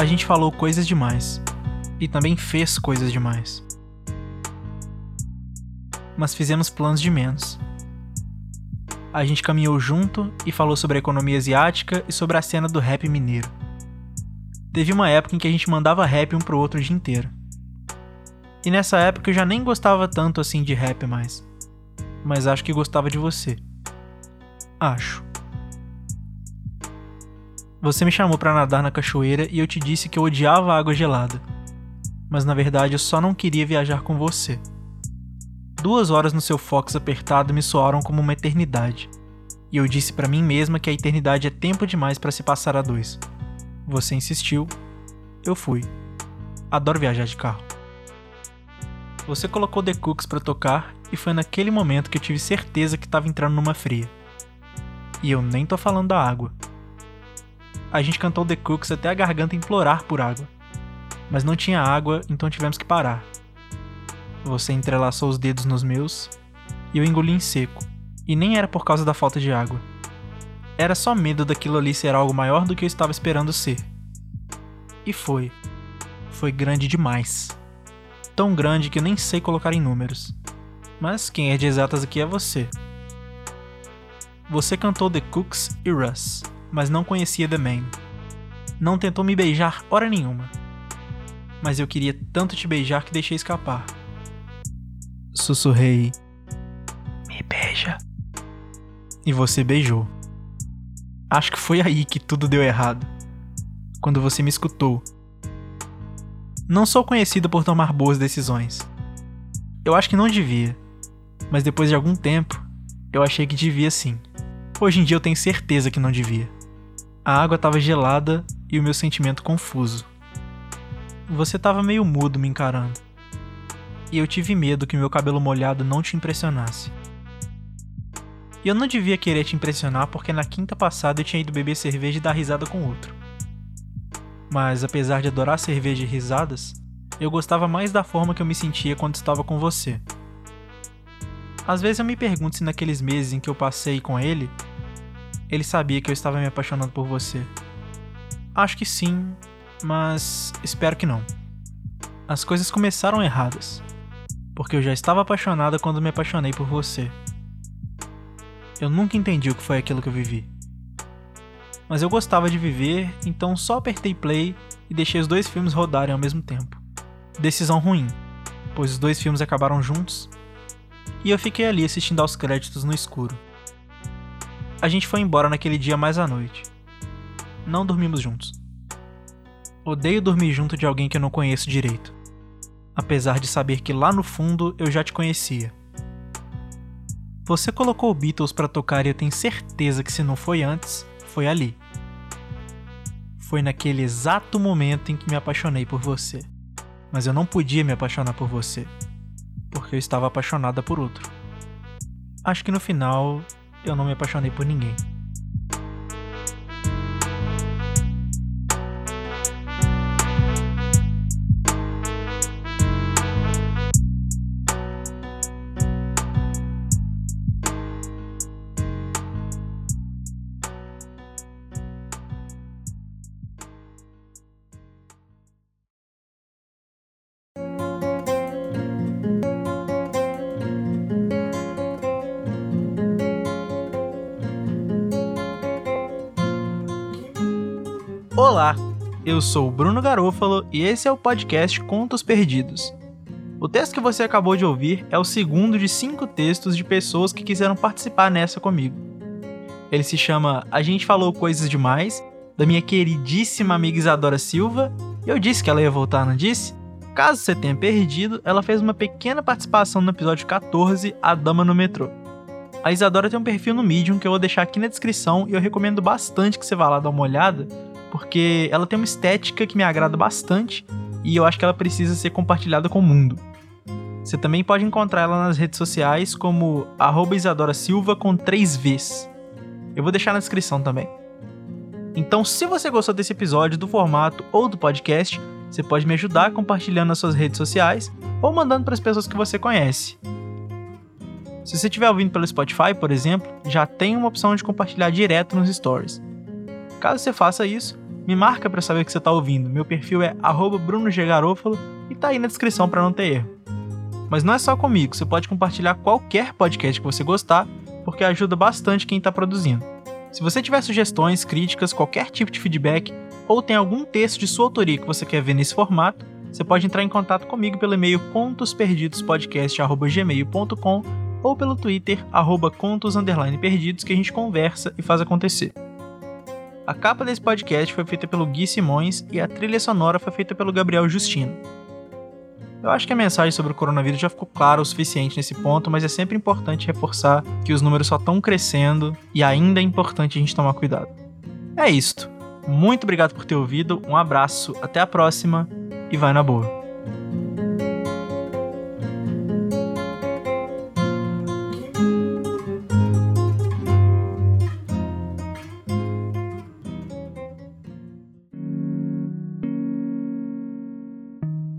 A gente falou coisas demais e também fez coisas demais. Mas fizemos planos de menos. A gente caminhou junto e falou sobre a economia asiática e sobre a cena do rap mineiro. Teve uma época em que a gente mandava rap um pro outro o dia inteiro. E nessa época eu já nem gostava tanto assim de rap mais. Mas acho que gostava de você. Acho. Você me chamou para nadar na cachoeira e eu te disse que eu odiava a água gelada. Mas na verdade eu só não queria viajar com você. Duas horas no seu Fox apertado me soaram como uma eternidade. E eu disse para mim mesma que a eternidade é tempo demais para se passar a dois. Você insistiu, eu fui. Adoro viajar de carro. Você colocou The Cooks para tocar e foi naquele momento que eu tive certeza que estava entrando numa fria. E eu nem tô falando da água a gente cantou The Cooks até a garganta implorar por água. Mas não tinha água, então tivemos que parar. Você entrelaçou os dedos nos meus e eu engoli em seco. E nem era por causa da falta de água. Era só medo daquilo ali ser algo maior do que eu estava esperando ser. E foi. Foi grande demais. Tão grande que eu nem sei colocar em números. Mas quem é de exatas aqui é você. Você cantou The Cooks e Russ mas não conhecia The Man. Não tentou me beijar hora nenhuma. Mas eu queria tanto te beijar que deixei escapar. Sussurrei. Me beija. E você beijou. Acho que foi aí que tudo deu errado. Quando você me escutou. Não sou conhecido por tomar boas decisões. Eu acho que não devia. Mas depois de algum tempo, eu achei que devia sim. Hoje em dia eu tenho certeza que não devia. A água estava gelada e o meu sentimento confuso. Você estava meio mudo me encarando. E eu tive medo que meu cabelo molhado não te impressionasse. E eu não devia querer te impressionar porque na quinta passada eu tinha ido beber cerveja e dar risada com outro. Mas apesar de adorar cerveja e risadas, eu gostava mais da forma que eu me sentia quando estava com você. Às vezes eu me pergunto se naqueles meses em que eu passei com ele, ele sabia que eu estava me apaixonando por você. Acho que sim, mas espero que não. As coisas começaram erradas, porque eu já estava apaixonada quando me apaixonei por você. Eu nunca entendi o que foi aquilo que eu vivi. Mas eu gostava de viver, então só apertei play e deixei os dois filmes rodarem ao mesmo tempo. Decisão ruim, pois os dois filmes acabaram juntos e eu fiquei ali assistindo aos créditos no escuro. A gente foi embora naquele dia mais à noite. Não dormimos juntos. Odeio dormir junto de alguém que eu não conheço direito. Apesar de saber que lá no fundo eu já te conhecia. Você colocou Beatles para tocar e eu tenho certeza que se não foi antes, foi ali. Foi naquele exato momento em que me apaixonei por você. Mas eu não podia me apaixonar por você, porque eu estava apaixonada por outro. Acho que no final eu não me apaixonei por ninguém. Olá, eu sou o Bruno Garofalo e esse é o podcast Contos Perdidos. O texto que você acabou de ouvir é o segundo de cinco textos de pessoas que quiseram participar nessa comigo. Ele se chama A Gente Falou Coisas Demais, da minha queridíssima amiga Isadora Silva, e eu disse que ela ia voltar, não disse? Caso você tenha perdido, ela fez uma pequena participação no episódio 14, A Dama no Metrô. A Isadora tem um perfil no Medium que eu vou deixar aqui na descrição e eu recomendo bastante que você vá lá dar uma olhada, porque ela tem uma estética que me agrada bastante e eu acho que ela precisa ser compartilhada com o mundo. Você também pode encontrar ela nas redes sociais como Isadora Silva com 3 Vs. Eu vou deixar na descrição também. Então, se você gostou desse episódio, do formato ou do podcast, você pode me ajudar compartilhando nas suas redes sociais ou mandando para as pessoas que você conhece. Se você estiver ouvindo pelo Spotify, por exemplo, já tem uma opção de compartilhar direto nos stories. Caso você faça isso, me marca para saber que você está ouvindo. Meu perfil é @brunoggarofalo e tá aí na descrição para não ter erro. Mas não é só comigo, você pode compartilhar qualquer podcast que você gostar, porque ajuda bastante quem está produzindo. Se você tiver sugestões, críticas, qualquer tipo de feedback, ou tem algum texto de sua autoria que você quer ver nesse formato, você pode entrar em contato comigo pelo e-mail contosperdidospodcast.gmail.com ou pelo Twitter, arroba contos perdidos, que a gente conversa e faz acontecer. A capa desse podcast foi feita pelo Gui Simões e a trilha sonora foi feita pelo Gabriel Justino. Eu acho que a mensagem sobre o coronavírus já ficou clara o suficiente nesse ponto, mas é sempre importante reforçar que os números só estão crescendo e ainda é importante a gente tomar cuidado. É isto. Muito obrigado por ter ouvido, um abraço, até a próxima e vai na boa.